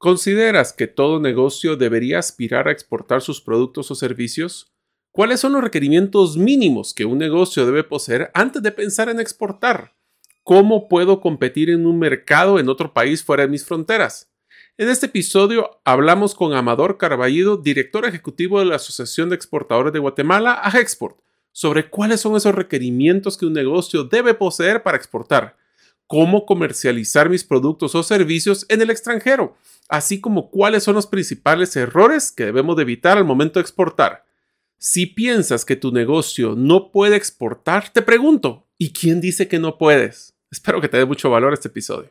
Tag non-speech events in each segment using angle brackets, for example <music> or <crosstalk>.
¿Consideras que todo negocio debería aspirar a exportar sus productos o servicios? ¿Cuáles son los requerimientos mínimos que un negocio debe poseer antes de pensar en exportar? ¿Cómo puedo competir en un mercado en otro país fuera de mis fronteras? En este episodio hablamos con Amador Carballido, director ejecutivo de la Asociación de Exportadores de Guatemala, AGEXPORT, sobre cuáles son esos requerimientos que un negocio debe poseer para exportar, cómo comercializar mis productos o servicios en el extranjero, así como cuáles son los principales errores que debemos de evitar al momento de exportar. Si piensas que tu negocio no puede exportar, te pregunto, ¿y quién dice que no puedes? Espero que te dé mucho valor este episodio.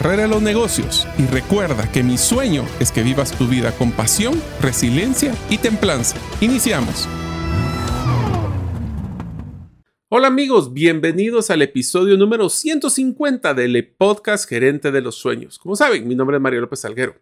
carrera los negocios y recuerda que mi sueño es que vivas tu vida con pasión, resiliencia y templanza. Iniciamos. Hola amigos, bienvenidos al episodio número 150 del podcast Gerente de los Sueños. Como saben, mi nombre es Mario López Salguero.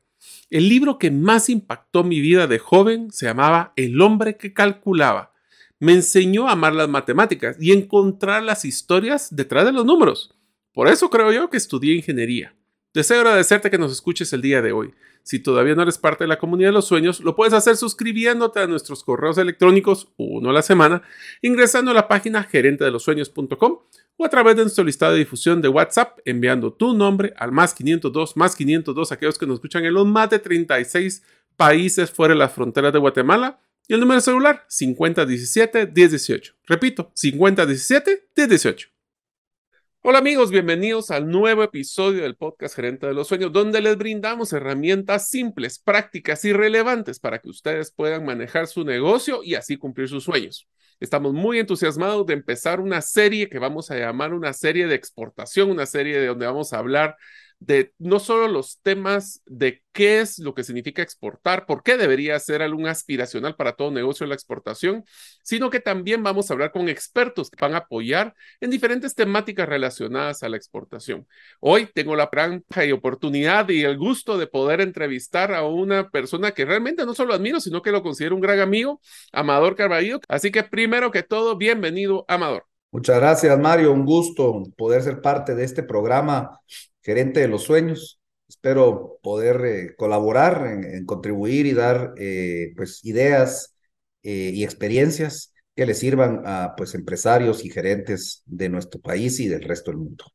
El libro que más impactó mi vida de joven se llamaba El hombre que calculaba. Me enseñó a amar las matemáticas y encontrar las historias detrás de los números. Por eso creo yo que estudié ingeniería. Deseo agradecerte que nos escuches el día de hoy. Si todavía no eres parte de la comunidad de los sueños, lo puedes hacer suscribiéndote a nuestros correos electrónicos uno a la semana, ingresando a la página gerentedelosueños.com o a través de nuestro listado de difusión de WhatsApp, enviando tu nombre al más 502, más 502, aquellos que nos escuchan en los más de 36 países fuera de las fronteras de Guatemala, y el número de celular 5017-1018. Repito, 5017-1018. Hola amigos, bienvenidos al nuevo episodio del podcast Gerente de los Sueños, donde les brindamos herramientas simples, prácticas y relevantes para que ustedes puedan manejar su negocio y así cumplir sus sueños. Estamos muy entusiasmados de empezar una serie que vamos a llamar una serie de exportación, una serie de donde vamos a hablar de no solo los temas de qué es lo que significa exportar, por qué debería ser algo aspiracional para todo negocio la exportación, sino que también vamos a hablar con expertos que van a apoyar en diferentes temáticas relacionadas a la exportación. Hoy tengo la gran oportunidad y el gusto de poder entrevistar a una persona que realmente no solo admiro, sino que lo considero un gran amigo, Amador Carballo. Así que primero que todo, bienvenido, Amador. Muchas gracias, Mario. Un gusto poder ser parte de este programa gerente de los sueños. Espero poder eh, colaborar en, contribuir y dar eh, pues ideas eh, y experiencias que le sirvan a pues empresarios y gerentes de nuestro país y del resto del mundo.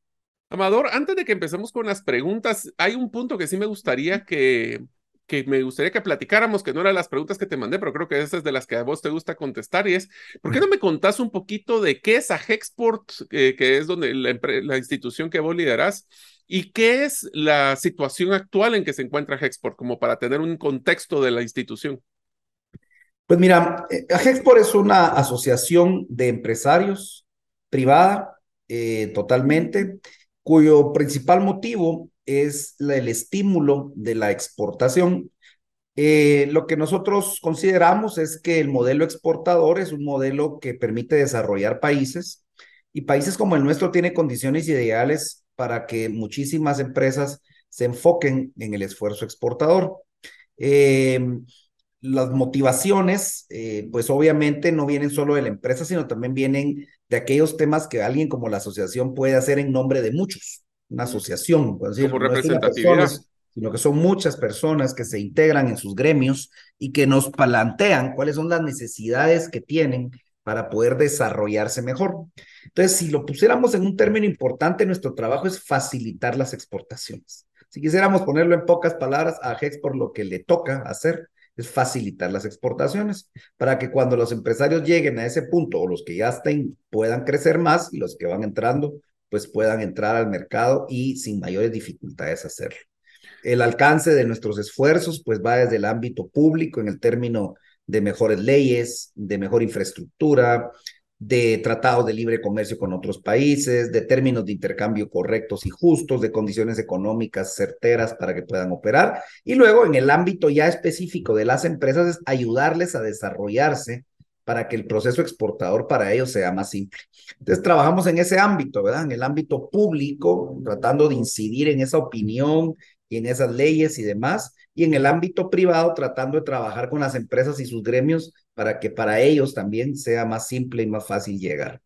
Amador, antes de que empecemos con las preguntas, hay un punto que sí me gustaría que, que me gustaría que platicáramos, que no eran las preguntas que te mandé, pero creo que esas es de las que a vos te gusta contestar, y es, ¿por qué no me contás un poquito de qué es Agexport, que es donde la, la, institución que vos liderás, ¿Y qué es la situación actual en que se encuentra Hexport, como para tener un contexto de la institución? Pues mira, Hexport eh, es una asociación de empresarios privada eh, totalmente, cuyo principal motivo es el estímulo de la exportación. Eh, lo que nosotros consideramos es que el modelo exportador es un modelo que permite desarrollar países y países como el nuestro tiene condiciones ideales para que muchísimas empresas se enfoquen en el esfuerzo exportador. Eh, las motivaciones, eh, pues obviamente no vienen solo de la empresa, sino también vienen de aquellos temas que alguien como la asociación puede hacer en nombre de muchos. Una asociación, decir, como representatividad. sino que son muchas personas que se integran en sus gremios y que nos plantean cuáles son las necesidades que tienen para poder desarrollarse mejor. Entonces, si lo pusiéramos en un término importante, nuestro trabajo es facilitar las exportaciones. Si quisiéramos ponerlo en pocas palabras, a por lo que le toca hacer es facilitar las exportaciones para que cuando los empresarios lleguen a ese punto o los que ya estén puedan crecer más y los que van entrando pues puedan entrar al mercado y sin mayores dificultades hacerlo. El alcance de nuestros esfuerzos pues va desde el ámbito público en el término de mejores leyes, de mejor infraestructura, de tratados de libre comercio con otros países, de términos de intercambio correctos y justos, de condiciones económicas certeras para que puedan operar. Y luego, en el ámbito ya específico de las empresas, es ayudarles a desarrollarse para que el proceso exportador para ellos sea más simple. Entonces, trabajamos en ese ámbito, ¿verdad? En el ámbito público, tratando de incidir en esa opinión en esas leyes y demás, y en el ámbito privado tratando de trabajar con las empresas y sus gremios para que para ellos también sea más simple y más fácil llegar.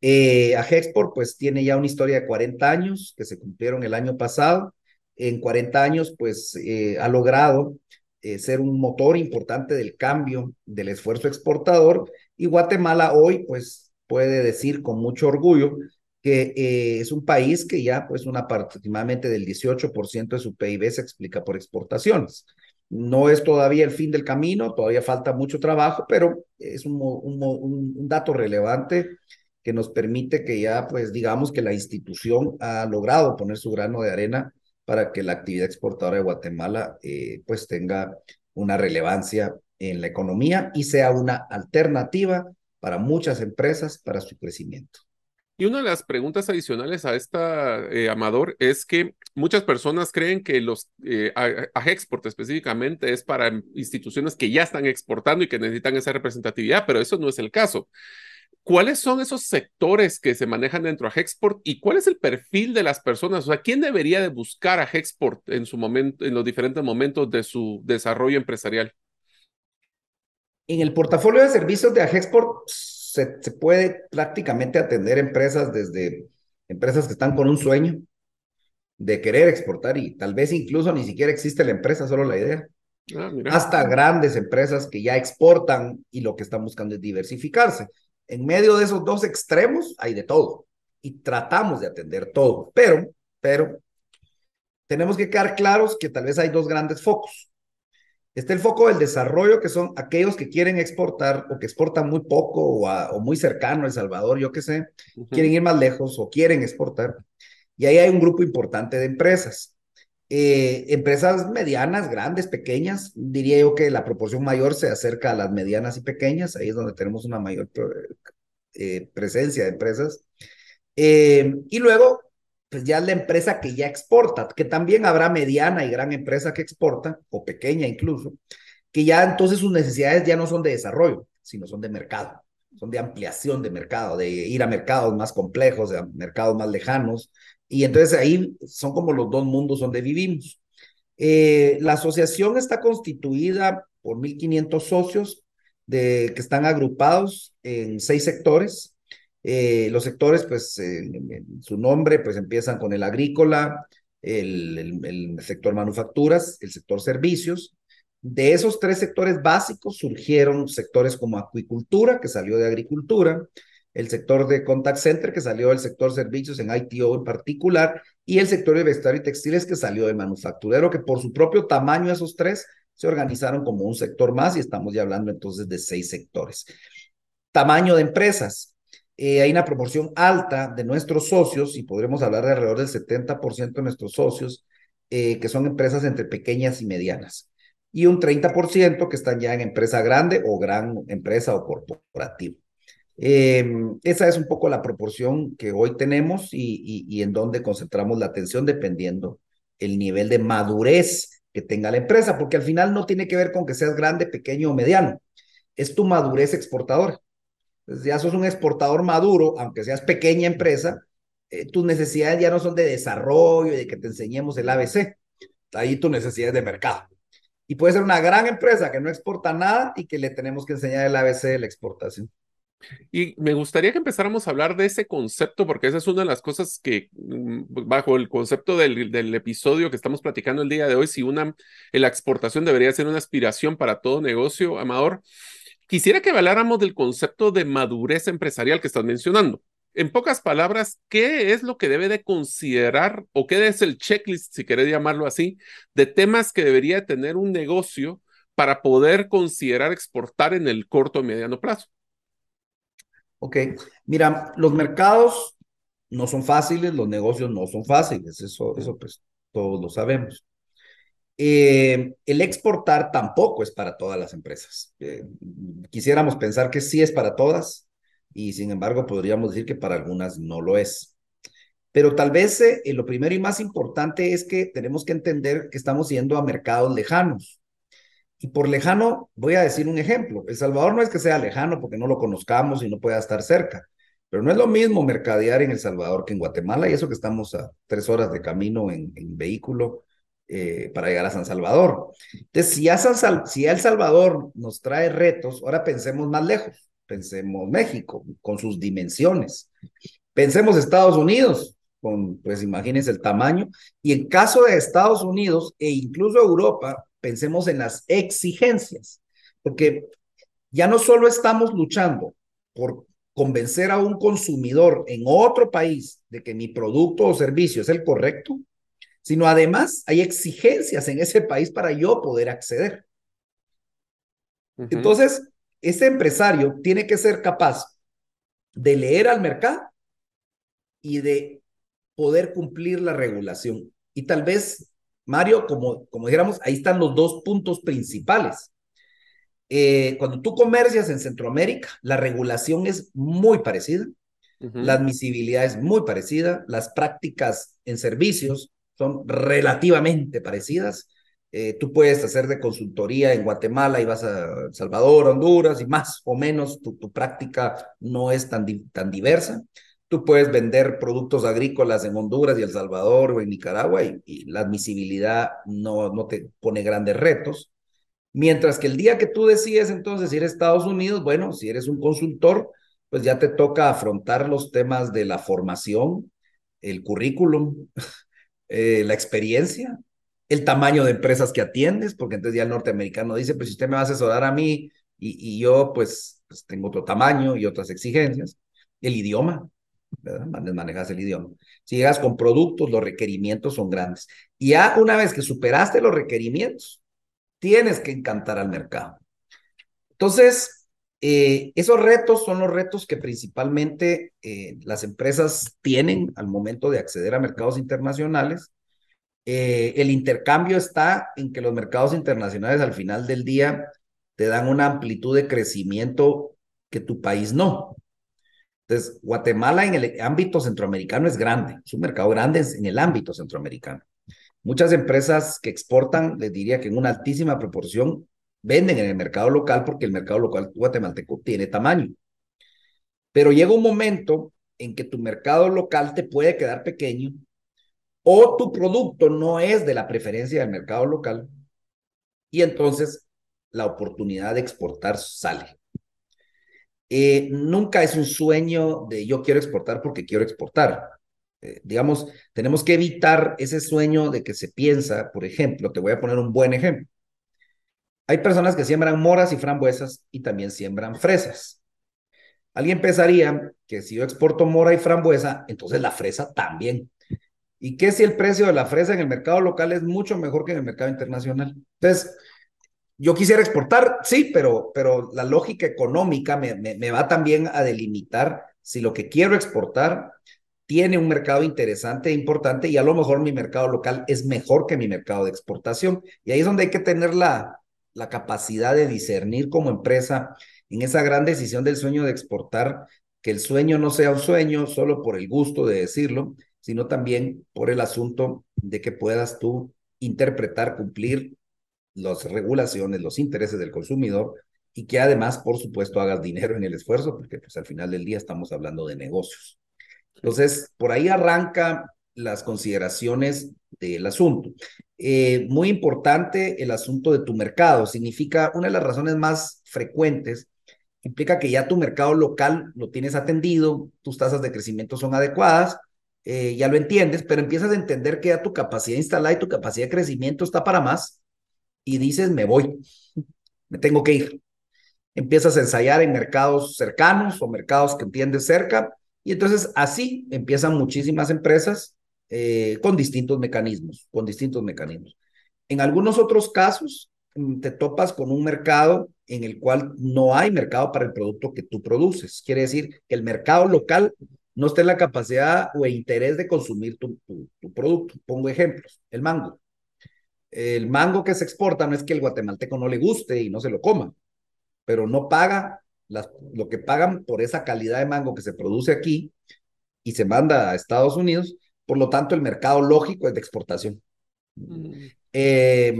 Eh, Agexport pues tiene ya una historia de 40 años que se cumplieron el año pasado. En 40 años pues eh, ha logrado eh, ser un motor importante del cambio del esfuerzo exportador y Guatemala hoy pues puede decir con mucho orgullo que eh, es un país que ya pues una aproximadamente del 18% de su PIB se explica por exportaciones. No es todavía el fin del camino, todavía falta mucho trabajo, pero es un, un, un dato relevante que nos permite que ya pues digamos que la institución ha logrado poner su grano de arena para que la actividad exportadora de Guatemala eh, pues tenga una relevancia en la economía y sea una alternativa para muchas empresas para su crecimiento. Y una de las preguntas adicionales a esta, eh, Amador, es que muchas personas creen que los eh, export específicamente es para instituciones que ya están exportando y que necesitan esa representatividad, pero eso no es el caso. ¿Cuáles son esos sectores que se manejan dentro de Hexport y cuál es el perfil de las personas? O sea, ¿quién debería de buscar a en su momento, en los diferentes momentos de su desarrollo empresarial? En el portafolio de servicios de Agexport se, puede prácticamente atender empresas desde empresas que están con un sueño de querer exportar y tal vez incluso ni siquiera existe la empresa, solo la idea. Ah, hasta grandes empresas que ya exportan y lo que están buscando es diversificarse. En medio de esos dos extremos hay de todo y tratamos de atender todo, pero, pero tenemos que quedar claros que tal vez hay dos grandes focos. Está el foco del desarrollo, que son aquellos que quieren exportar o que exportan muy poco o, muy cercano a El Salvador, yo qué sé, quieren ir más lejos o quieren exportar. Y ahí hay un grupo importante de empresas. Eh, empresas medianas, grandes, pequeñas, diría yo que la proporción mayor se acerca a las medianas y pequeñas, ahí es donde tenemos una mayor eh, presencia de empresas. Eh, y luego pues ya la empresa que ya exporta, que también habrá mediana y gran empresa que exporta, o pequeña incluso, que ya entonces sus necesidades ya no son de desarrollo, sino son de mercado, son de ampliación de mercado, de ir a mercados más complejos, a mercados más lejanos, y entonces ahí son como los dos mundos donde vivimos. Eh, la asociación está constituida por 1.500 socios de, que están agrupados en seis sectores, eh, los sectores, pues, su nombre, pues empiezan con el agrícola, el, sector manufacturas, el sector servicios. De esos tres sectores básicos surgieron sectores como acuicultura, que salió de agricultura, el sector de contact center, que salió del sector servicios en ITO en particular, y el sector de vestuario y textiles, que salió de manufacturero, que por su propio tamaño esos tres se organizaron como un sector más y estamos ya hablando entonces de seis sectores. Tamaño de empresas. Eh, hay una proporción alta de nuestros socios, y podremos hablar de alrededor del 70% de nuestros socios, eh, que son empresas entre pequeñas y medianas, y un 30% que están ya en empresa grande o gran empresa o corporativo. Em, esa es un poco la proporción que hoy tenemos y, en donde concentramos la atención dependiendo el nivel de madurez que tenga la empresa, porque al final no tiene que ver con que seas grande, pequeño o mediano, es tu madurez exportadora. Entonces ya sos un exportador maduro, aunque seas pequeña empresa, eh, tus necesidades ya no son de desarrollo y de que te enseñemos el ABC. Ahí tu necesidad es de mercado. Y puede ser una gran empresa que no exporta nada y que le tenemos que enseñar el ABC de la exportación. Y me gustaría que empezáramos a hablar de ese concepto, porque esa es una de las cosas que, mm, bajo el concepto del, del episodio que estamos platicando el día de hoy, si una, la exportación debería ser una aspiración para todo negocio, Amador, quisiera que habláramos del concepto de madurez empresarial que estás mencionando. En pocas palabras, ¿qué es lo que debe de considerar o qué es el checklist, si querés llamarlo así, de temas que debería tener un negocio para poder considerar exportar en el corto o mediano plazo? Ok, mira, los mercados no son fáciles, los negocios no son fáciles, eso, eso pues todos lo sabemos. Eh, el exportar tampoco es para todas las empresas. Eh, quisiéramos pensar que sí es para todas y sin embargo podríamos decir que para algunas no lo es. Pero tal vez eh, lo primero y más importante es que tenemos que entender que estamos yendo a mercados lejanos. Y por lejano, voy a decir un ejemplo. El Salvador no es que sea lejano porque no lo conozcamos y no pueda estar cerca, pero no es lo mismo mercadear en El Salvador que en Guatemala y eso que estamos a tres horas de camino en, vehículo eh, para llegar a San Salvador. Entonces, si, a si El Salvador nos trae retos, ahora pensemos más lejos. Pensemos México con sus dimensiones. Pensemos Estados Unidos con, pues imagínense el tamaño. Y en caso de Estados Unidos e incluso Europa, pensemos en las exigencias, porque ya no solo estamos luchando por convencer a un consumidor en otro país de que mi producto o servicio es el correcto, sino además hay exigencias en ese país para yo poder acceder. Entonces, ese empresario tiene que ser capaz de leer al mercado y de poder cumplir la regulación. Y tal vez Mario, como, como dijéramos, ahí están los dos puntos principales. Eh, cuando tú comercias en Centroamérica, la regulación es muy parecida, la admisibilidad es muy parecida, las prácticas en servicios relativamente parecidas. Eh, tú puedes hacer de consultoría en Guatemala y vas a El Salvador, Honduras y más o menos tu, tu práctica no es tan, tan diversa. Tú puedes vender productos agrícolas en Honduras y El Salvador o en Nicaragua y, la admisibilidad no, no te pone grandes retos. Mientras que el día que tú decides entonces ir a Estados Unidos, bueno, si eres un consultor, pues ya te toca afrontar los temas de la formación, el currículum, eh, la experiencia, el tamaño de empresas que atiendes, porque entonces ya el norteamericano dice, pues si usted me va a asesorar a mí y, y yo pues, pues tengo otro tamaño y otras exigencias, el idioma, ¿verdad? Manejas el idioma. Si llegas con productos, los requerimientos son grandes. Y ya una vez que superaste los requerimientos, tienes que encantar al mercado. Entonces, eh, esos retos son los retos que principalmente eh, las empresas tienen al momento de acceder a mercados internacionales. Eh, el intercambio está en que los mercados internacionales al final del día te dan una amplitud de crecimiento que tu país no. Entonces, Guatemala en el ámbito centroamericano es grande, es un mercado grande en el ámbito centroamericano. Muchas empresas que exportan, les diría que en una altísima proporción venden en el mercado local porque el mercado local guatemalteco tiene tamaño. Pero llega un momento en que tu mercado local te puede quedar pequeño o tu producto no es de la preferencia del mercado local y entonces la oportunidad de exportar sale. Eh, nunca es un sueño de yo quiero exportar porque quiero exportar. Eh, digamos, tenemos que evitar ese sueño de que se piensa, por ejemplo, te voy a poner un buen ejemplo. Hay personas que siembran moras y frambuesas y también siembran fresas. Alguien pensaría que si yo exporto mora y frambuesa, entonces la fresa también. ¿Y qué si el precio de la fresa en el mercado local es mucho mejor que en el mercado internacional? Entonces, yo quisiera exportar, sí, pero, pero la lógica económica me, me, va también a delimitar si lo que quiero exportar tiene un mercado interesante e importante y a lo mejor mi mercado local es mejor que mi mercado de exportación. Y ahí es donde hay que tener la, la capacidad de discernir como empresa en esa gran decisión del sueño de exportar, que el sueño no sea un sueño solo por el gusto de decirlo, sino también por el asunto de que puedas tú interpretar, cumplir las regulaciones, los intereses del consumidor y que además, por supuesto, hagas dinero en el esfuerzo, porque pues al final del día estamos hablando de negocios. Entonces, por ahí arranca las consideraciones del asunto. Eh, muy importante el asunto de tu mercado. Significa, una de las razones más frecuentes implica que ya tu mercado local lo tienes atendido, tus tasas de crecimiento son adecuadas, eh, ya lo entiendes, pero empiezas a entender que ya tu capacidad instalada y tu capacidad de crecimiento está para más y dices, me voy, me tengo que ir. Empiezas a ensayar en mercados cercanos o mercados que entiendes cerca y entonces así empiezan muchísimas empresas eh, con distintos mecanismos, con distintos mecanismos. En algunos otros casos, mm, te topas con un mercado en el cual no hay mercado para el producto que tú produces. Quiere decir que el mercado local no está en la capacidad o interés de consumir tu, producto. Pongo ejemplos, el mango. El mango que se exporta no es que el guatemalteco no le guste y no se lo coma, pero no paga lo que pagan por esa calidad de mango que se produce aquí y se manda a Estados Unidos. Por lo tanto, el mercado lógico es de exportación. Mm. Eh,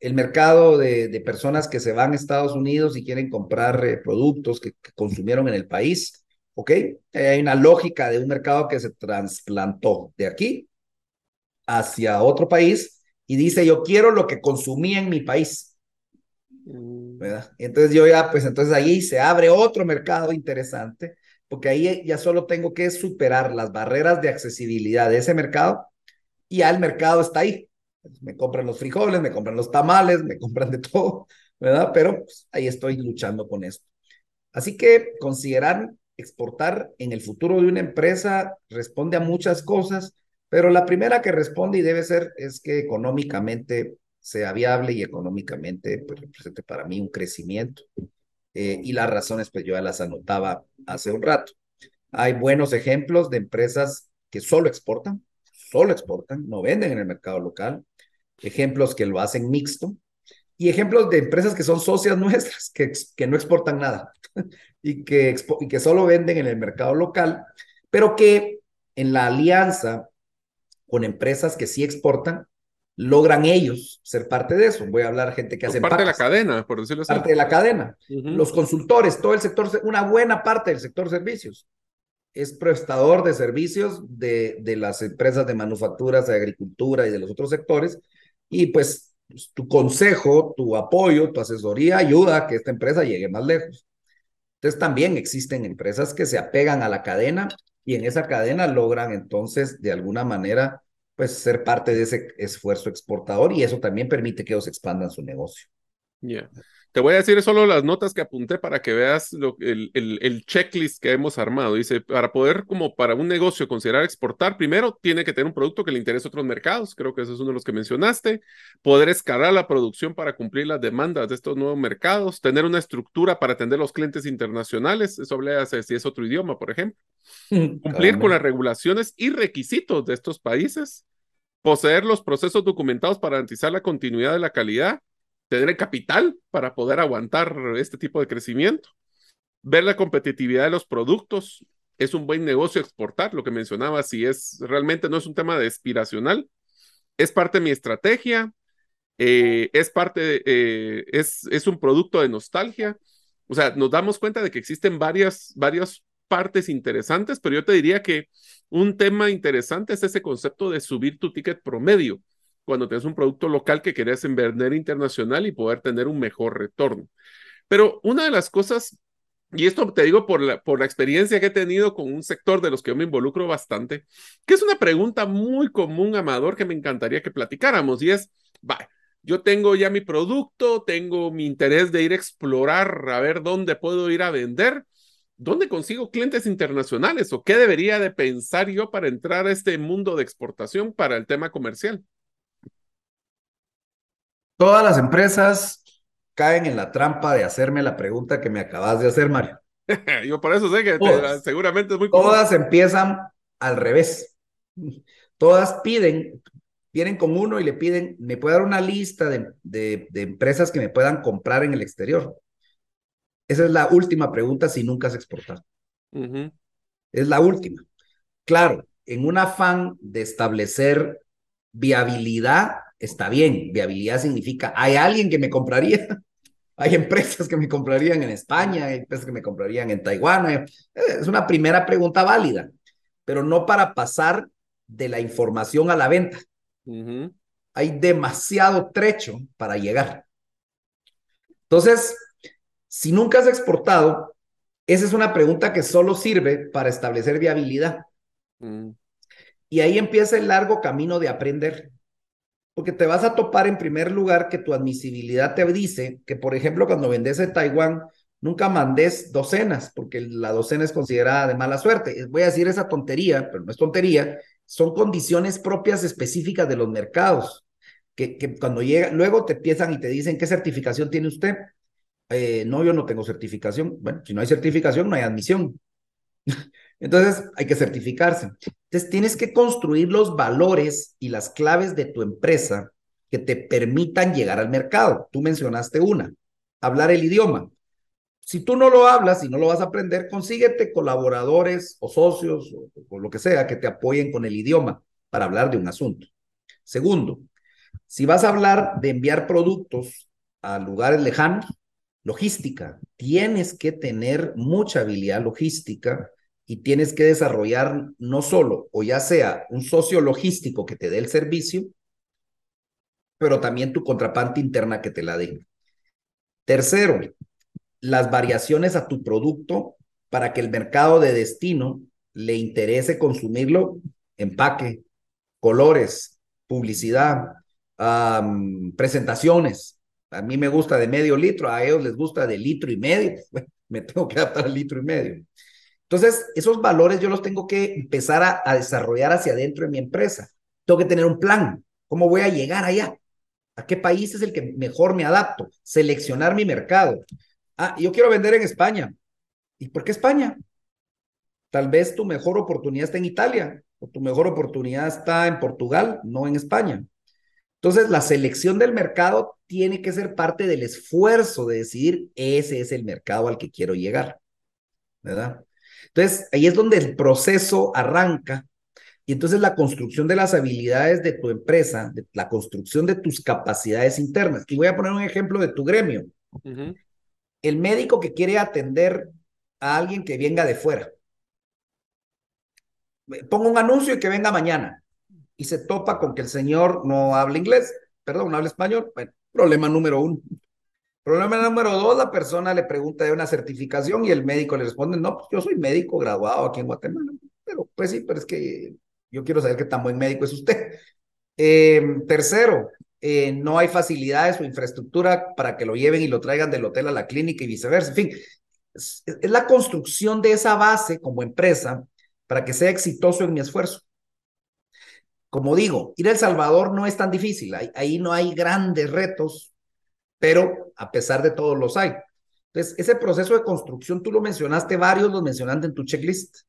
el mercado de, de, personas que se van a Estados Unidos y quieren comprar eh, productos que, que, consumieron en el país, ¿ok? hay una lógica de un mercado que se trasplantó de aquí hacia otro país y dice, yo quiero lo que consumí en mi país. Mm. ¿verdad? Entonces yo ya, pues entonces ahí se abre otro mercado interesante, porque ahí ya solo tengo que superar las barreras de accesibilidad de ese mercado y ya el mercado está ahí me compran los frijoles, me compran los tamales, me compran de todo, ¿verdad? Pero pues, ahí estoy luchando con esto. Así que considerar exportar en el futuro de una empresa responde a muchas cosas, pero la primera que responde y debe ser es que económicamente sea viable y económicamente pues, represente para mí un crecimiento. Eh, y las razones, pues yo ya las anotaba hace un rato. Hay buenos ejemplos de empresas que solo exportan, solo exportan, no venden en el mercado local, ejemplos que lo hacen mixto y ejemplos de empresas que son socias <laughs> nuestras, que, que no exportan nada <laughs> y que, y que solo venden en el mercado local, pero que en la alianza con empresas que sí exportan, logran ellos ser parte de eso. Voy a hablar gente que hace parte de la cadena, por decirlo así. Parte de la cadena. Los consultores, todo el sector, una buena parte del sector servicios es prestador de servicios de, de las empresas de manufacturas, de agricultura y de los otros sectores y pues, pues tu consejo, tu apoyo, tu asesoría ayuda a que esta empresa llegue más lejos. Entonces también existen empresas que se apegan a la cadena y en esa cadena logran entonces de alguna manera pues ser parte de ese esfuerzo exportador y eso también permite que ellos expandan su negocio. Te voy a decir solo las notas que apunté para que veas lo, el, el, el, checklist que hemos armado. Dice, para poder, como para un negocio, considerar exportar, primero tiene que tener un producto que le interese a otros mercados. Creo que eso es uno de los que mencionaste. Poder escalar la producción para cumplir las demandas de estos nuevos mercados. Tener una estructura para atender a los clientes internacionales. Eso habla si es otro idioma, por ejemplo. Cumplir con las regulaciones y requisitos de estos países. Poseer los procesos documentados para garantizar la continuidad de la calidad tener capital para poder aguantar este tipo de crecimiento, ver la competitividad de los productos, es un buen negocio exportar, lo que mencionaba, si es realmente no es un tema de aspiracional, es parte de mi estrategia, eh, es parte, eh, es, es un producto de nostalgia, o sea, nos damos cuenta de que existen varias, varias partes interesantes, pero yo te diría que un tema interesante es ese concepto de subir tu ticket promedio cuando tienes un producto local que querías vender internacional y poder tener un mejor retorno. Pero una de las cosas, y esto te digo por la, por la experiencia que he tenido con un sector de los que yo me involucro bastante, que es una pregunta muy común, Amador, que me encantaría que platicáramos, y es, va, yo tengo ya mi producto, tengo mi interés de ir a explorar, a ver dónde puedo ir a vender. ¿Dónde consigo clientes internacionales o qué debería de pensar yo para entrar a este mundo de exportación para el tema comercial? Todas las empresas caen en la trampa de hacerme la pregunta que me acabas de hacer, Mario. <laughs> Yo por eso sé que seguramente es muy común. Todas empiezan al revés. Todas piden, vienen con uno y le piden, me puede dar una lista de, de, empresas que me puedan comprar en el exterior. Esa es la última pregunta si nunca has exportado. Es la última. Claro, en un afán de establecer viabilidad está bien, viabilidad significa, hay alguien que me compraría, <laughs> hay empresas que me comprarían en España, hay empresas que me comprarían en Taiwán, eh, es una primera pregunta válida, pero no para pasar de la información a la venta. Hay demasiado trecho para llegar. Entonces, si nunca has exportado, Esa es una pregunta que solo sirve para establecer viabilidad. Mm. Y ahí empieza el largo camino de aprender. Porque te vas a topar en primer lugar que tu admisibilidad te dice que, por ejemplo, cuando vendes en Taiwán, nunca mandes docenas, porque la docena es considerada de mala suerte. Voy a decir esa tontería, pero no es tontería, son condiciones propias específicas de los mercados, que, que cuando llega, luego te empiezan y te dicen, ¿qué certificación tiene usted? Eh, no, yo no tengo certificación. Bueno, si no hay certificación, no hay admisión. <laughs> Entonces, hay que certificarse. Entonces, tienes que construir los valores y las claves de tu empresa que te permitan llegar al mercado. Tú mencionaste una, hablar el idioma. Si tú no lo hablas y no lo vas a aprender, consíguete colaboradores o socios o, o lo que sea que te apoyen con el idioma para hablar de un asunto. Segundo, si vas a hablar de enviar productos a lugares lejanos, logística. Tienes que tener mucha habilidad logística y tienes que desarrollar no solo, o ya sea un socio logístico que te dé el servicio, pero también tu contraparte interna que te la dé. Tercero, las variaciones a tu producto para que el mercado de destino le interese consumirlo, empaque, colores, publicidad, presentaciones, a mí me gusta de medio litro, a ellos les gusta de litro y medio. <laughs> me tengo que adaptar al litro y medio. Entonces, esos valores yo los tengo que empezar a, desarrollar hacia adentro de mi empresa. Tengo que tener un plan. ¿Cómo voy a llegar allá? ¿A qué país es el que mejor me adapto? Seleccionar mi mercado. Ah, yo quiero vender en España. ¿Y por qué España? Tal vez tu mejor oportunidad está en Italia o tu mejor oportunidad está en Portugal, no en España. Entonces, la selección del mercado tiene que ser parte del esfuerzo de decidir, ese es el mercado al que quiero llegar, ¿verdad? Entonces, ahí es donde el proceso arranca y entonces la construcción de las habilidades de tu empresa, de la construcción de tus capacidades internas. Y voy a poner un ejemplo de tu gremio. El médico que quiere atender a alguien que venga de fuera. Pongo un anuncio y que venga mañana y se topa con que el señor no habla inglés, perdón, no habla español. Bueno, problema número uno. Problema número dos, la persona le pregunta de una certificación y el médico le responde, no, pues yo soy médico graduado aquí en Guatemala. Pero pues sí, pero es que yo quiero saber qué tan buen médico es usted. Em, tercero, eh, no hay facilidades o infraestructura para que lo lleven y lo traigan del hotel a la clínica y viceversa. En fin, es la construcción de esa base como empresa para que sea exitoso en mi esfuerzo. Como digo, ir a El Salvador no es tan difícil, ahí, no hay grandes retos, pero a pesar de todo los hay. Entonces, ese proceso de construcción, tú lo mencionaste, varios los mencionaste en tu checklist.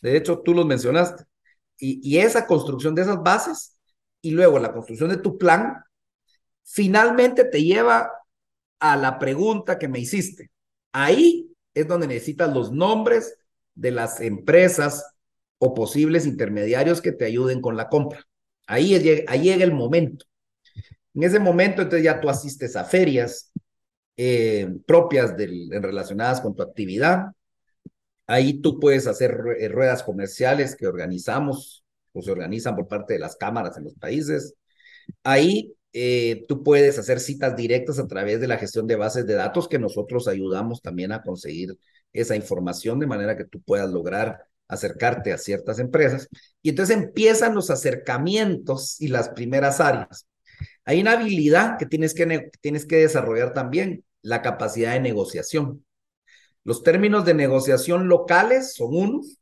De hecho, tú los mencionaste. Y, y esa construcción de esas bases y luego la construcción de tu plan, finalmente te lleva a la pregunta que me hiciste. Ahí es donde necesitas los nombres de las empresas o posibles intermediarios que te ayuden con la compra. Ahí, ahí llega el momento. En ese momento, entonces ya tú asistes a ferias eh, propias relacionadas con tu actividad. Ahí tú puedes hacer eh, ruedas comerciales que organizamos o se organizan por parte de las cámaras en los países. Ahí eh, tú puedes hacer citas directas a través de la gestión de bases de datos que nosotros ayudamos también a conseguir esa información de manera que tú puedas lograr acercarte a ciertas empresas. Y entonces empiezan los acercamientos y las primeras áreas. Hay una habilidad que tienes que, tienes que desarrollar también, la capacidad de negociación. Los términos de negociación locales son unos,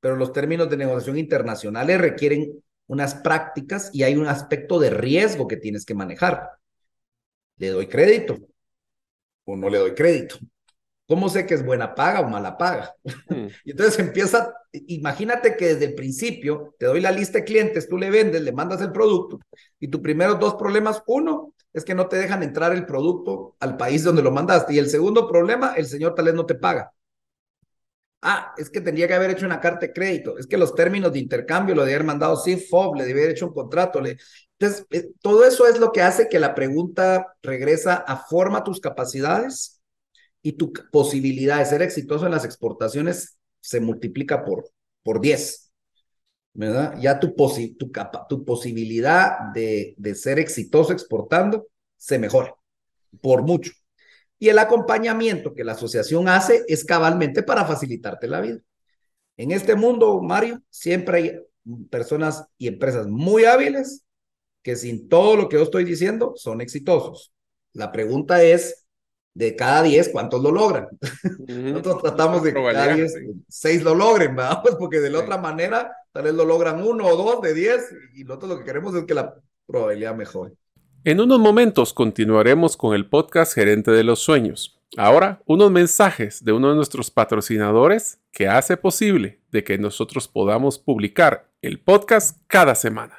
pero los términos de negociación internacionales requieren unas prácticas y hay un aspecto de riesgo que tienes que manejar. ¿Le doy crédito o no le doy crédito? ¿Cómo sé que es buena paga o mala paga? Mm. <laughs> y entonces empieza, imagínate que desde el principio te doy la lista de clientes, tú le vendes, le mandas el producto y tus primeros dos problemas, uno es que no te dejan entrar el producto al país donde lo mandaste y el segundo problema, el señor tal vez no te paga. Ah, es que tendría que haber hecho una carta de crédito, es que los términos de intercambio lo de haber mandado sí, FOB, le debe haber hecho un contrato. Le... Entonces, eh, todo eso es lo que hace que la pregunta regresa a forma tus capacidades y tu posibilidad de ser exitoso en las exportaciones se multiplica por, por 10. ¿verdad? Ya tu, tu, tu posibilidad de, de ser exitoso exportando se mejora por mucho. Y el acompañamiento que la asociación hace es cabalmente para facilitarte la vida. En este mundo, Mario, siempre hay personas y empresas muy hábiles que sin todo lo que yo estoy diciendo son exitosos. La pregunta es, de cada 10, ¿cuántos lo logran? Nosotros tratamos de que cada 10, 6 lo logren, ¿verdad? <laughs> Pues porque de la otra manera, tal vez lo logran uno o dos de 10 y nosotros lo que queremos es que la probabilidad mejore. En unos momentos continuaremos con el podcast Gerente de los Sueños. Ahora, unos mensajes de uno de nuestros patrocinadores que hace posible de que nosotros podamos publicar el podcast cada semana.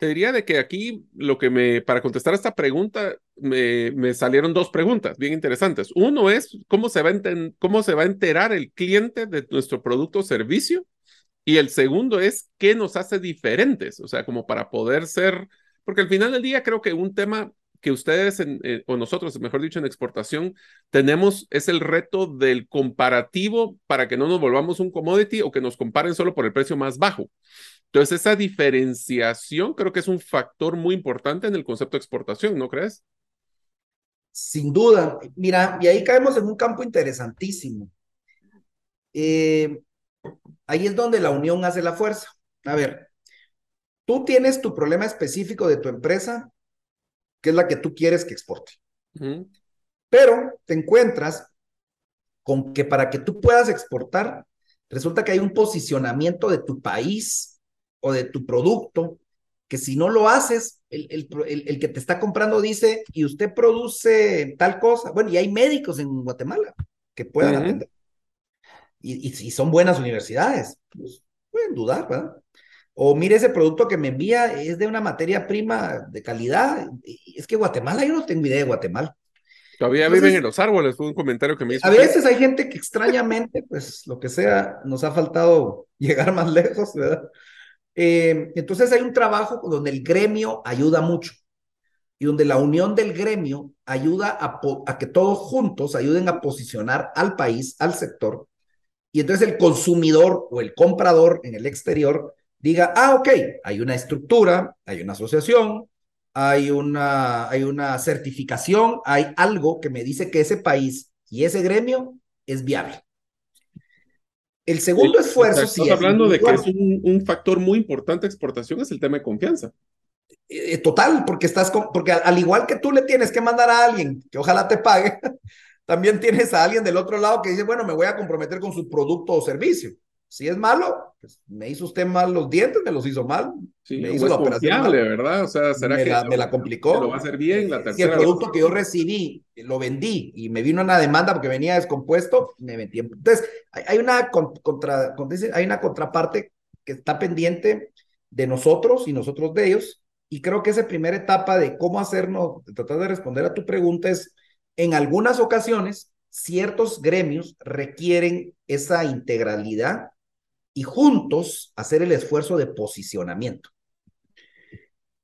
te diría de que aquí lo que me, para contestar esta pregunta, me, me salieron dos preguntas bien interesantes. Uno es cómo se, va a cómo se va a enterar el cliente de nuestro producto o servicio. Y el segundo es qué nos hace diferentes, o sea, como para poder ser, porque al final del día creo que un tema que ustedes eh, o nosotros, mejor dicho, en exportación, tenemos es el reto del comparativo para que no nos volvamos un commodity o que nos comparen solo por el precio más bajo. Entonces, esa diferenciación creo que es un factor muy importante en el concepto de exportación, ¿no crees? Sin duda. Mira, y ahí caemos en un campo interesantísimo. Eh, ahí es donde la unión hace la fuerza. A ver, tú tienes tu problema específico de tu empresa, que es la que tú quieres que exporte. Pero te encuentras con que para que tú puedas exportar, resulta que hay un posicionamiento de tu país o de tu producto, que si no lo haces, el, el, el, que te está comprando dice, y usted produce tal cosa. Bueno, y hay médicos en Guatemala que puedan atender. Y, y, son buenas universidades, pues pueden dudar, ¿verdad? O mire, ese producto que me envía es de una materia prima de calidad. Es que Guatemala, yo no tengo idea de Guatemala. Todavía viven en los árboles, fue un comentario que me hizo. A veces hay gente que extrañamente, pues lo que sea, nos ha faltado <laughs> llegar más lejos, ¿verdad? Eh, entonces hay un trabajo donde el gremio ayuda mucho y donde la unión del gremio ayuda a, que todos juntos ayuden a posicionar al país, al sector, y entonces el consumidor o el comprador en el exterior diga, ah, ok, hay una estructura, hay una asociación, hay una, hay una certificación, hay algo que me dice que ese país y ese gremio es viable. El segundo esfuerzo. Estás hablando de que es un, factor muy importante de exportación, es el tema de confianza. Eh, total, porque estás con, porque al, igual que tú le tienes que mandar a alguien que ojalá te pague, <laughs> también tienes a alguien del otro lado que dice, bueno, me voy a comprometer con su producto o servicio. Si es malo, pues me hizo usted mal los dientes, me los hizo mal. Sí, me hizo la operación. ¿verdad? O sea, ¿será me que la, me la complicó? Lo va a hacer bien la tercera. Si el producto que yo recibí lo vendí y me vino una demanda porque venía descompuesto, me metí. Entonces, hay una, contra, hay una contraparte que está pendiente de nosotros y nosotros de ellos. Y creo que esa primera etapa de cómo hacernos, de tratar de responder a tu pregunta es, en algunas ocasiones, ciertos gremios requieren esa integralidad y juntos hacer el esfuerzo de posicionamiento.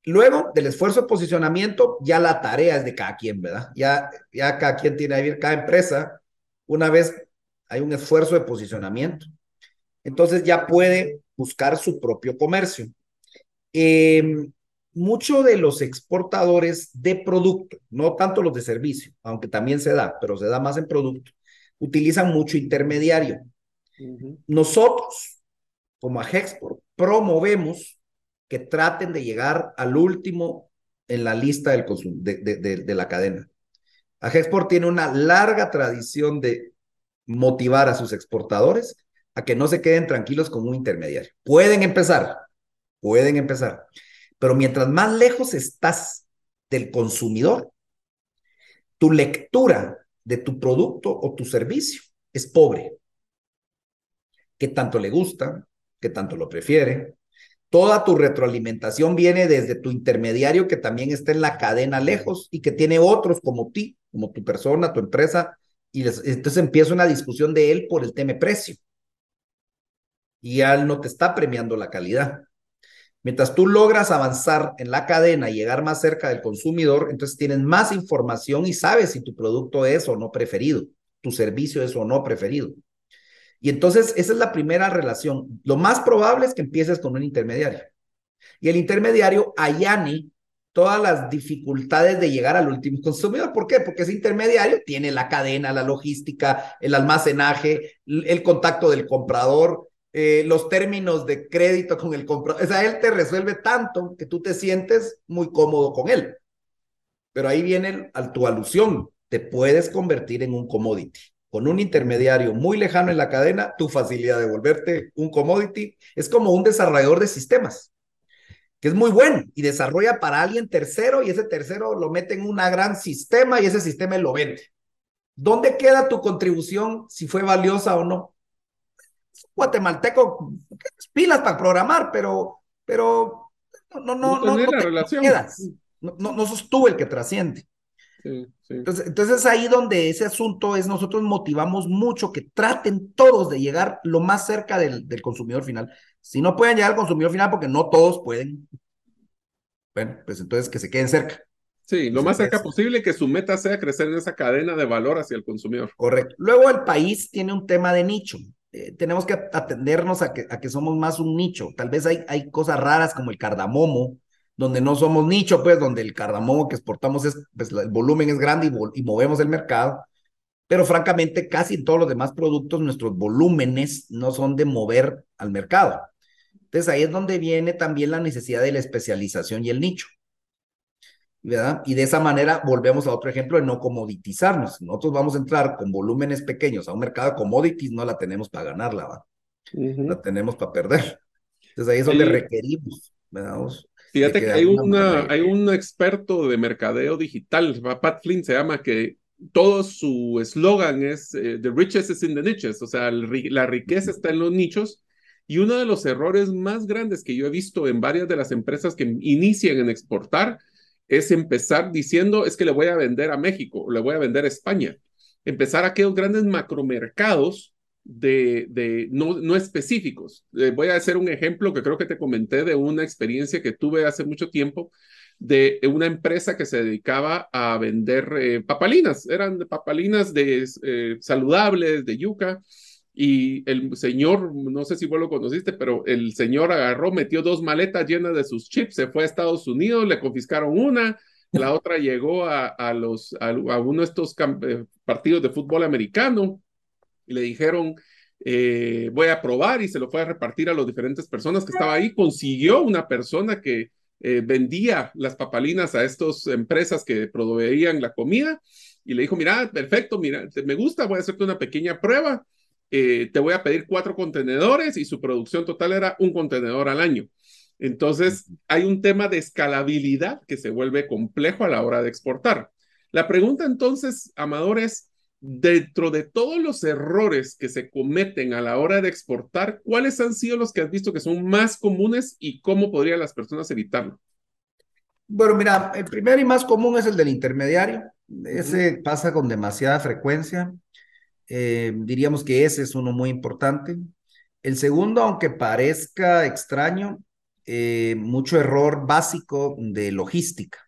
Luego del esfuerzo de posicionamiento, ya la tarea es de cada quien, ¿verdad? Ya, ya cada quien tiene que ir, cada empresa, una vez hay un esfuerzo de posicionamiento, entonces ya puede buscar su propio comercio. Eh, muchos de los exportadores de producto, no tanto los de servicio, aunque también se da, pero se da más en producto, utilizan mucho intermediario. Nosotros, como a Hexport, promovemos que traten de llegar al último en la lista del de, de, la cadena. Hexport tiene una larga tradición de motivar a sus exportadores a que no se queden tranquilos con un intermediario. Pueden empezar, pueden empezar, pero mientras más lejos estás del consumidor, tu lectura de tu producto o tu servicio es pobre. ¿Qué tanto le gusta? Que tanto lo prefiere. Toda tu retroalimentación viene desde tu intermediario que también está en la cadena lejos y que tiene otros como ti, como tu persona, tu empresa Y entonces empieza una discusión de él por el tema precio. Y él no te está premiando la calidad. Mientras tú logras avanzar en la cadena y llegar más cerca del consumidor, entonces tienes más información y sabes si tu producto es o no preferido, tu servicio es o no preferido. Y entonces esa es la primera relación. Lo más probable es que empieces con un intermediario. Y el intermediario allane todas las dificultades de llegar al último consumidor. ¿Por qué? Porque ese intermediario tiene la cadena, la logística, el almacenaje, el contacto del comprador, eh, los términos de crédito con el comprador. O sea, él te resuelve tanto que tú te sientes muy cómodo con él. Pero ahí viene a tu alusión. Te puedes convertir en un commodity. Con un intermediario muy lejano en la cadena, tu facilidad de volverte un commodity es como un desarrollador de sistemas que es muy bueno y desarrolla para alguien tercero y ese tercero lo mete en un gran sistema y ese sistema lo vende. ¿Dónde queda tu contribución si fue valiosa o no? Guatemalteco, pilas para programar, pero, pero no, no, no, no, no, te quedas. No, no, no sos tú el que trasciende. Entonces, entonces ahí donde ese asunto es, nosotros motivamos mucho que traten todos de llegar lo más cerca del, del consumidor final. Si no pueden llegar al consumidor final, porque no todos pueden, bueno, pues entonces que se queden cerca. Sí, lo más cerca posible que su meta sea crecer en esa cadena de valor hacia el consumidor. Correcto. Luego el país tiene un tema de nicho. Eh, tenemos que atendernos a que, a que somos más un nicho. Tal vez hay, hay cosas raras como el cardamomo, donde no somos nicho, pues, donde el cardamomo que exportamos es, pues, el volumen es grande y, y movemos el mercado. Pero francamente, casi en todos los demás productos, nuestros volúmenes no son de mover al mercado. Entonces ahí es donde viene también la necesidad de la especialización y el nicho. ¿verdad? Y de esa manera volvemos a otro ejemplo de no comoditizarnos. Nosotros vamos a entrar con volúmenes pequeños a un mercado de commodities, no la tenemos para ganarla, ¿va? La tenemos para perder. Entonces ahí es donde requerimos, ¿verdad? Fíjate que, hay, una, hay un experto de mercadeo digital, Pat Flynn se llama, que todo su eslogan es eh, The riches is in the niches, o sea, la riqueza está en los nichos. Y uno de los errores más grandes que yo he visto en varias de las empresas que inician en exportar es empezar diciendo, es que le voy a vender a México, le voy a vender a España. Empezar a aquellos grandes macromercados de, de no, no específicos. voy a hacer un ejemplo que creo que te comenté de una experiencia que tuve hace mucho tiempo de una empresa que se dedicaba a vender eh, papalinas, eran papalinas de eh, saludables, de yuca, y el señor, no sé si vos lo conociste, pero el señor agarró, metió dos maletas llenas de sus chips, se fue a Estados Unidos, le confiscaron una, la otra llegó a, a los, a, uno de estos eh, partidos de fútbol americano y le dijeron, eh, voy a probar y se lo fue a repartir a las diferentes personas que estaba ahí. Consiguió una persona que eh, vendía las papalinas a estas empresas que proveían la comida y le dijo, mira, perfecto, mira, me gusta, voy a hacerte una pequeña prueba eh, te voy a pedir cuatro contenedores y su producción total era un contenedor al año. Entonces, hay un tema de escalabilidad que se vuelve complejo a la hora de exportar. La pregunta entonces, Amador, es, dentro de todos los errores que se cometen a la hora de exportar, ¿cuáles han sido los que has visto que son más comunes y cómo podrían las personas evitarlo? Bueno, mira, el primero y más común es el del intermediario. Ese pasa con demasiada frecuencia. Eh, diríamos que ese es uno muy importante. El segundo, aunque parezca extraño, eh, mucho error básico de logística.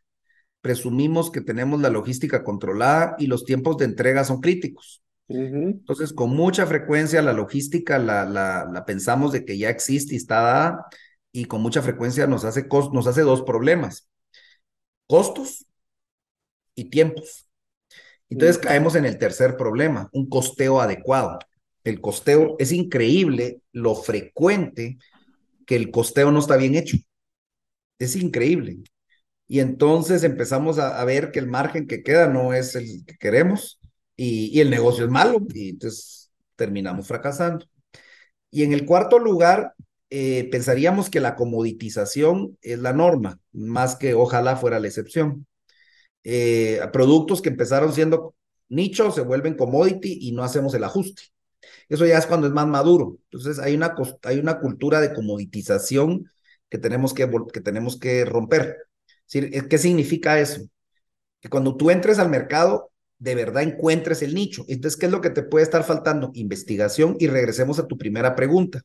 Presumimos que tenemos la logística controlada y los tiempos de entrega son críticos. Entonces, con mucha frecuencia la logística la, la, pensamos de que ya existe y está dada y con mucha frecuencia nos hace, nos hace dos problemas. Costos y tiempos. Entonces caemos en el tercer problema, un costeo adecuado. El costeo es increíble lo frecuente que el costeo no está bien hecho. Es increíble. Y entonces empezamos a, ver que el margen que queda no es el que queremos y, el negocio es malo y entonces terminamos fracasando. Y en el cuarto lugar, eh, pensaríamos que la comoditización es la norma, más que ojalá fuera la excepción. Eh, productos que empezaron siendo nichos se vuelven commodity y no hacemos el ajuste. Eso ya es cuando es más maduro. Entonces hay una, hay una cultura de comoditización que tenemos que, que, tenemos que romper. ¿Qué significa eso? Que cuando tú entres al mercado, de verdad encuentres el nicho. Entonces, ¿qué es lo que te puede estar faltando? Investigación y regresemos a tu primera pregunta.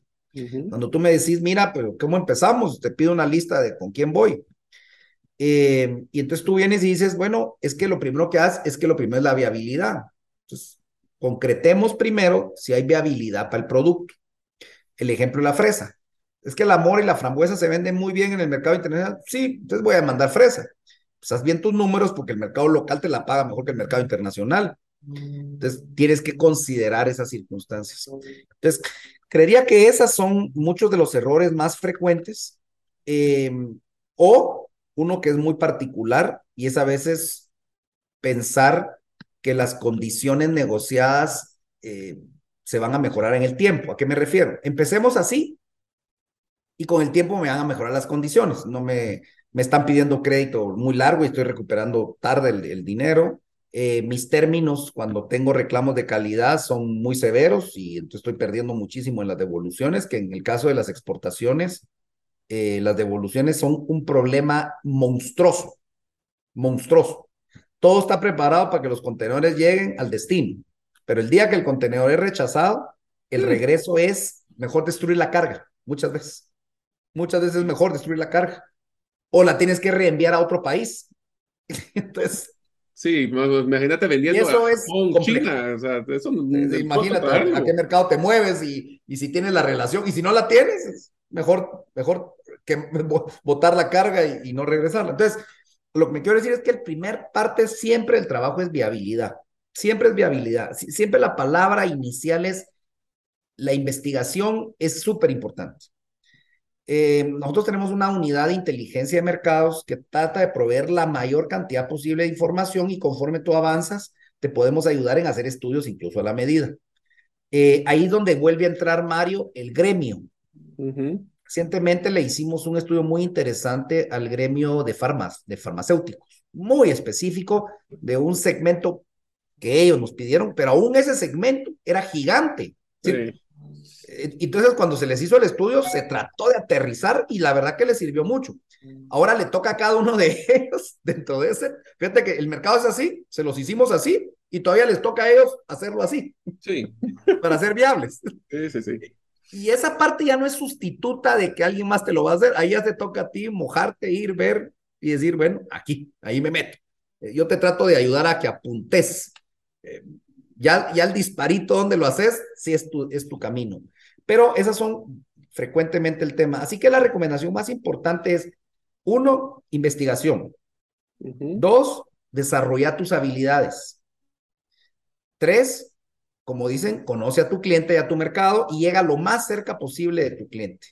Cuando tú me decís, mira, pero ¿cómo empezamos? Te pido una lista de con quién voy. Eh, y entonces tú vienes y dices, bueno, es que lo primero que haces es que lo primero es la viabilidad. Entonces, concretemos primero si hay viabilidad para el producto. El ejemplo de la fresa. Es que el amor y la frambuesa se venden muy bien en el mercado internacional. Sí, entonces voy a mandar fresa. Pues haz bien tus números porque el mercado local te la paga mejor que el mercado internacional. Entonces, tienes que considerar esas circunstancias. Entonces, creería que esas son muchos de los errores más frecuentes. Eh, o uno que es muy particular y es a veces pensar que las condiciones negociadas eh, se van a mejorar en el tiempo. ¿A qué me refiero? Empecemos así y con el tiempo me van a mejorar las condiciones. No me, me están pidiendo crédito muy largo y estoy recuperando tarde el, dinero. Eh, mis términos cuando tengo reclamos de calidad son muy severos y entonces estoy perdiendo muchísimo en las devoluciones, que en el caso de las exportaciones eh, las devoluciones son un problema monstruoso, monstruoso. Todo está preparado para que los contenedores lleguen al destino, pero el día que el contenedor es rechazado, el mm. regreso es mejor destruir la carga, muchas veces. Muchas veces es mejor destruir la carga. O la tienes que reenviar a otro país. <laughs> Entonces, Sí, imagínate vendiendo eso es China. O sea, eso imagínate a, qué mercado te mueves y, y si tienes la relación. Y si no la tienes, mejor, mejor que <laughs> botar la carga y, no regresarla. Entonces, lo que me quiero decir es que el primer parte siempre del trabajo es viabilidad. Siempre es viabilidad. Siempre la palabra inicial es la investigación es súper importante. Eh, nosotros tenemos una unidad de inteligencia de mercados que trata de proveer la mayor cantidad posible de información y conforme tú avanzas, te podemos ayudar en hacer estudios incluso a la medida. Eh, ahí es donde vuelve a entrar Mario, el gremio. Recientemente le hicimos un estudio muy interesante al gremio de, farmas, de farmacéuticos, muy específico de un segmento que ellos nos pidieron, pero aún ese segmento era gigante. Eh, entonces, cuando se les hizo el estudio, se trató de aterrizar y la verdad que les sirvió mucho. Ahora le toca a cada uno de <laughs> ellos dentro de ese. Fíjate que el mercado es así, se los hicimos así y todavía les toca a ellos hacerlo así. Sí. <laughs> Para ser viables. Sí, sí, sí. Y esa parte ya no es sustituta de que alguien más te lo va a hacer, ahí ya te toca a ti mojarte, ir, ver y decir, bueno, aquí, ahí me meto. Eh, yo te trato de ayudar a que apuntes. Eh, ya, ya el disparito donde lo haces, sí es tu, es tu camino. Pero esas son frecuentemente el tema. Así que la recomendación más importante es, uno, investigación. Dos, desarrollar tus habilidades. Tres, como dicen, conoce a tu cliente y a tu mercado y llega lo más cerca posible de tu cliente.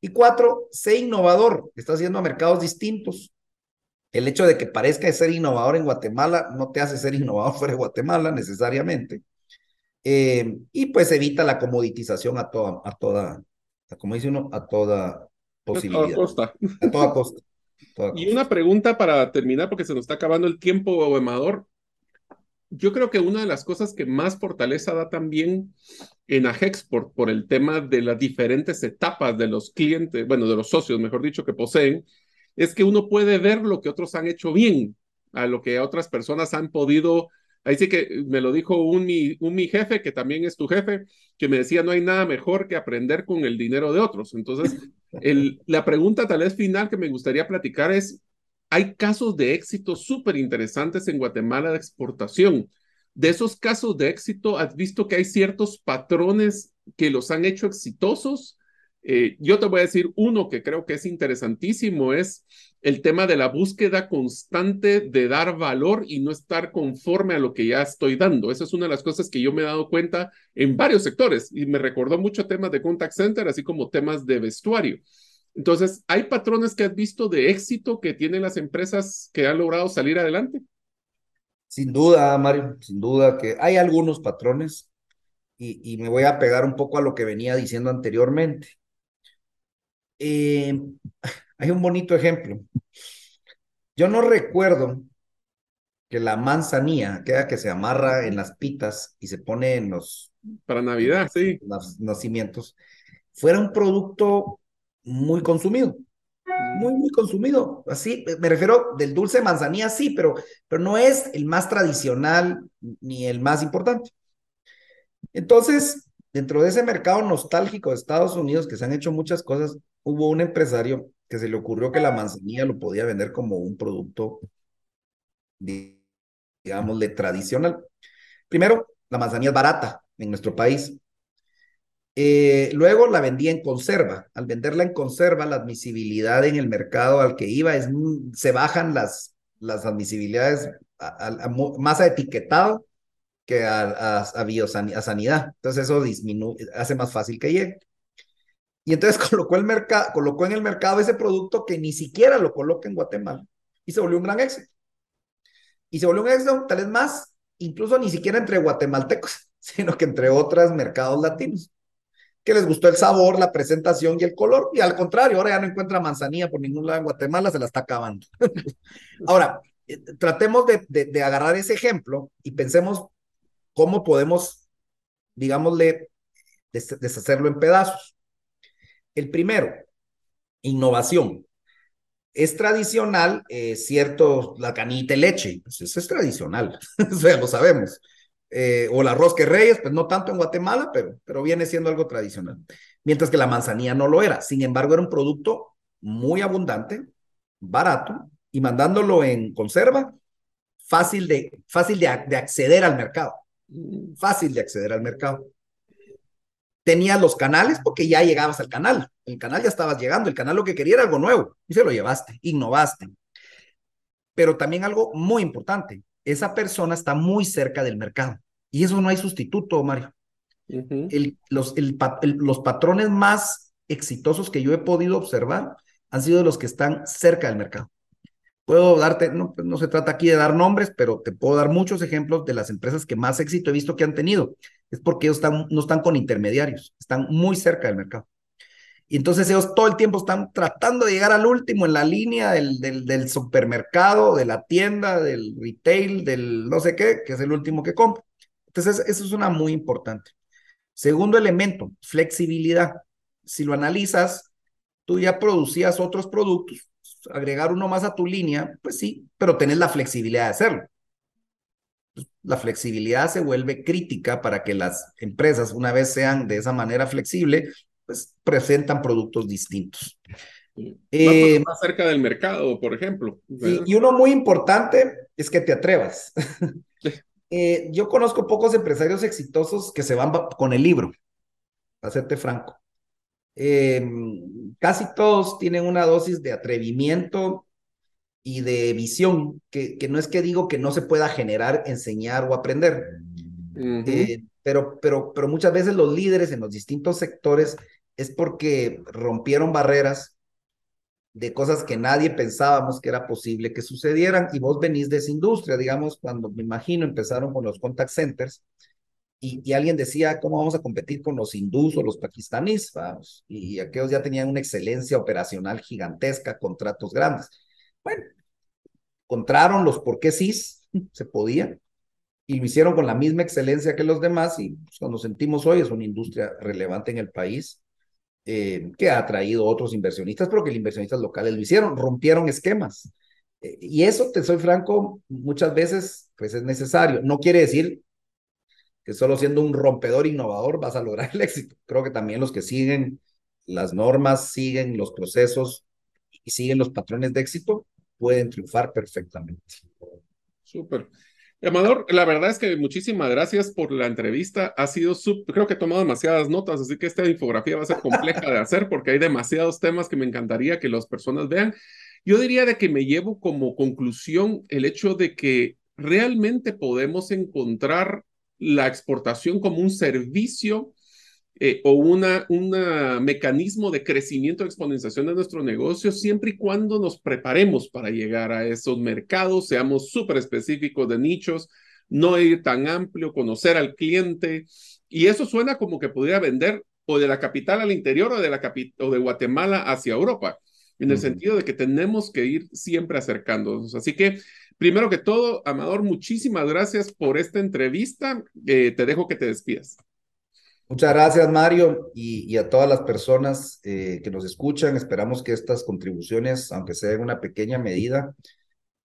Y cuatro, sé innovador, estás yendo a mercados distintos. El hecho de que parezca ser innovador en Guatemala no te hace ser innovador <laughs> fuera de Guatemala necesariamente. Eh, y pues evita la comoditización a toda, a toda, como dice uno, a toda posibilidad. A toda costa. A toda <laughs> costa. Y una pregunta para terminar, porque se nos está acabando el tiempo, Emador yo creo que una de las cosas que más fortaleza da también en Agexport por el tema de las diferentes etapas de los clientes, bueno, de los socios, mejor dicho, que poseen, es que uno puede ver lo que otros han hecho bien, a lo que otras personas han podido. Ahí sí que me lo dijo un mi, un mi jefe, que también es tu jefe, que me decía, no hay nada mejor que aprender con el dinero de otros. Entonces, el, la pregunta tal vez final que me gustaría platicar es, hay casos de éxito súper interesantes en Guatemala de exportación. De esos casos de éxito, ¿has visto que hay ciertos patrones que los han hecho exitosos? Eh, yo te voy a decir uno que creo que es interesantísimo, es el tema de la búsqueda constante de dar valor y no estar conforme a lo que ya estoy dando. Esa es una de las cosas que yo me he dado cuenta en varios sectores y me recordó mucho temas de contact center, así como temas de vestuario. Entonces, ¿hay patrones que has visto de éxito que tienen las empresas que han logrado salir adelante? Sin duda, Mario, sin duda que hay algunos patrones y, me voy a pegar un poco a lo que venía diciendo anteriormente. Eh, <laughs> hay un bonito ejemplo. Yo no recuerdo que la manzanilla, queda que se amarra en las pitas y se pone en los... Para Navidad, sí. Los nacimientos, fuera un producto muy consumido. muy, muy consumido. Así, me refiero del dulce de manzanilla, sí, pero, pero no es el más tradicional ni el más importante. Entonces, dentro de ese mercado nostálgico de Estados Unidos, que se han hecho muchas cosas, hubo un empresario que se le ocurrió que la manzanilla lo podía vender como un producto, digamos, de tradicional. Primero, la manzanilla es barata en nuestro país. Eh, luego la vendía en conserva. Al venderla en conserva, la admisibilidad en el mercado al que iba es, se bajan las, las admisibilidades más a etiquetado que a, a, sanidad. Entonces eso disminuye, hace más fácil que llegue. Y entonces <laughs> colocó, el colocó en el mercado ese producto que ni siquiera lo coloca en Guatemala y se volvió un gran éxito. Y se volvió un éxito tal vez más, incluso ni siquiera entre guatemaltecos, <laughs> sino que entre otros mercados latinos que les gustó el sabor, la presentación y el color, y al contrario, ahora ya no encuentra manzanilla por ningún lado en Guatemala, se la está acabando. <laughs> ahora, eh, tratemos de, de, agarrar ese ejemplo y pensemos cómo podemos, digámosle, deshacerlo en pedazos. El primero, innovación. Es tradicional, eh, cierto, la canita de leche, pues eso es tradicional, <laughs> lo sabemos. Eh, o el arroz que reyes, pues no tanto en Guatemala, pero, pero viene siendo algo tradicional. Mientras que la manzanilla no lo era. Sin embargo, era un producto muy abundante, barato, y mandándolo en conserva, fácil de, fácil de, acceder al mercado. Fácil de acceder al mercado. Tenías los canales porque ya llegabas al canal. El canal ya estabas llegando. El canal lo que quería era algo nuevo y se lo llevaste, innovaste. Pero también algo muy importante, esa persona está muy cerca del mercado. Y eso no hay sustituto, Mario. los, los patrones más exitosos que yo he podido observar han sido los que están cerca del mercado. Puedo darte, no, no se trata aquí de dar nombres, pero te puedo dar muchos ejemplos de las empresas que más éxito he visto que han tenido. Es porque ellos están, no están con intermediarios, están muy cerca del mercado. Y entonces ellos todo el tiempo están tratando de llegar al último en la línea del, del, supermercado, de la tienda, del retail, del no sé qué, que es el último que compra. Entonces, eso es una muy importante. Segundo elemento, flexibilidad. Si lo analizas, tú ya producías otros productos, agregar uno más a tu línea, pues sí, pero tenés la flexibilidad de hacerlo. La flexibilidad se vuelve crítica para que las empresas, una vez sean de esa manera flexible, pues, presentan productos distintos. Eh, más cerca del mercado, por ejemplo. Y, uno muy importante es que te atrevas. <laughs> Eh, yo conozco pocos empresarios exitosos que se van con el libro, para serte franco. Em, casi todos tienen una dosis de atrevimiento y de visión, que, que, no es que digo que no se pueda generar, enseñar o aprender, eh, pero, pero, pero muchas veces los líderes en los distintos sectores es porque rompieron barreras de cosas que nadie pensábamos que era posible que sucedieran y vos venís de esa industria, digamos, cuando me imagino empezaron con los contact centers y, alguien decía, ¿cómo vamos a competir con los hindús o los pakistaníes? Y, aquellos ya tenían una excelencia operacional gigantesca, contratos grandes. Bueno, encontraron los por qué sí se podía y lo hicieron con la misma excelencia que los demás y pues, cuando sentimos hoy es una industria relevante en el país eh, que ha atraído otros inversionistas, pero que los inversionistas locales lo hicieron, rompieron esquemas. Eh, y eso, te soy franco, muchas veces pues es necesario. No quiere decir que solo siendo un rompedor innovador vas a lograr el éxito. Creo que también los que siguen las normas, siguen los procesos y siguen los patrones de éxito, pueden triunfar perfectamente. Súper. Amador, la verdad es que muchísimas gracias por la entrevista. Ha sido, creo que he tomado demasiadas notas, así que esta infografía va a ser compleja de hacer porque hay demasiados temas que me encantaría que las personas vean. Yo diría de que me llevo como conclusión el hecho de que realmente podemos encontrar la exportación como un servicio eh, o una, un mecanismo de crecimiento, exponenciación de nuestro negocio, siempre y cuando nos preparemos para llegar a esos mercados, seamos súper específicos de nichos, no ir tan amplio, conocer al cliente. Y eso suena como que podría vender o de la capital al interior o de, la o de Guatemala hacia Europa, en el sentido de que tenemos que ir siempre acercándonos. Así que, primero que todo, Amador, muchísimas gracias por esta entrevista. Eh, te dejo que te despidas. Muchas gracias, Mario, y, a todas las personas eh, que nos escuchan. Esperamos que estas contribuciones, aunque sea en una pequeña medida,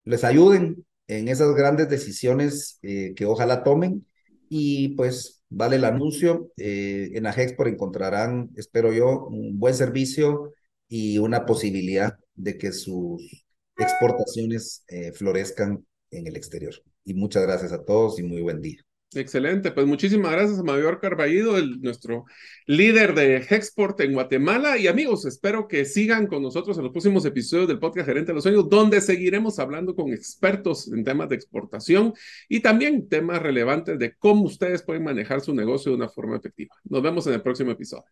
les ayuden en esas grandes decisiones eh, que ojalá tomen. Y pues vale el anuncio. Eh, en Agexport encontrarán, espero yo, un buen servicio y una posibilidad de que sus exportaciones florezcan en el exterior. Y muchas gracias a todos y muy buen día. Excelente, pues muchísimas gracias a Mayor Carballido, el, nuestro líder de Hexport en Guatemala. Y amigos, espero que sigan con nosotros en los próximos episodios del podcast Gerente de los Sueños, donde seguiremos hablando con expertos en temas de exportación y también temas relevantes de cómo ustedes pueden manejar su negocio de una forma efectiva. Nos vemos en el próximo episodio.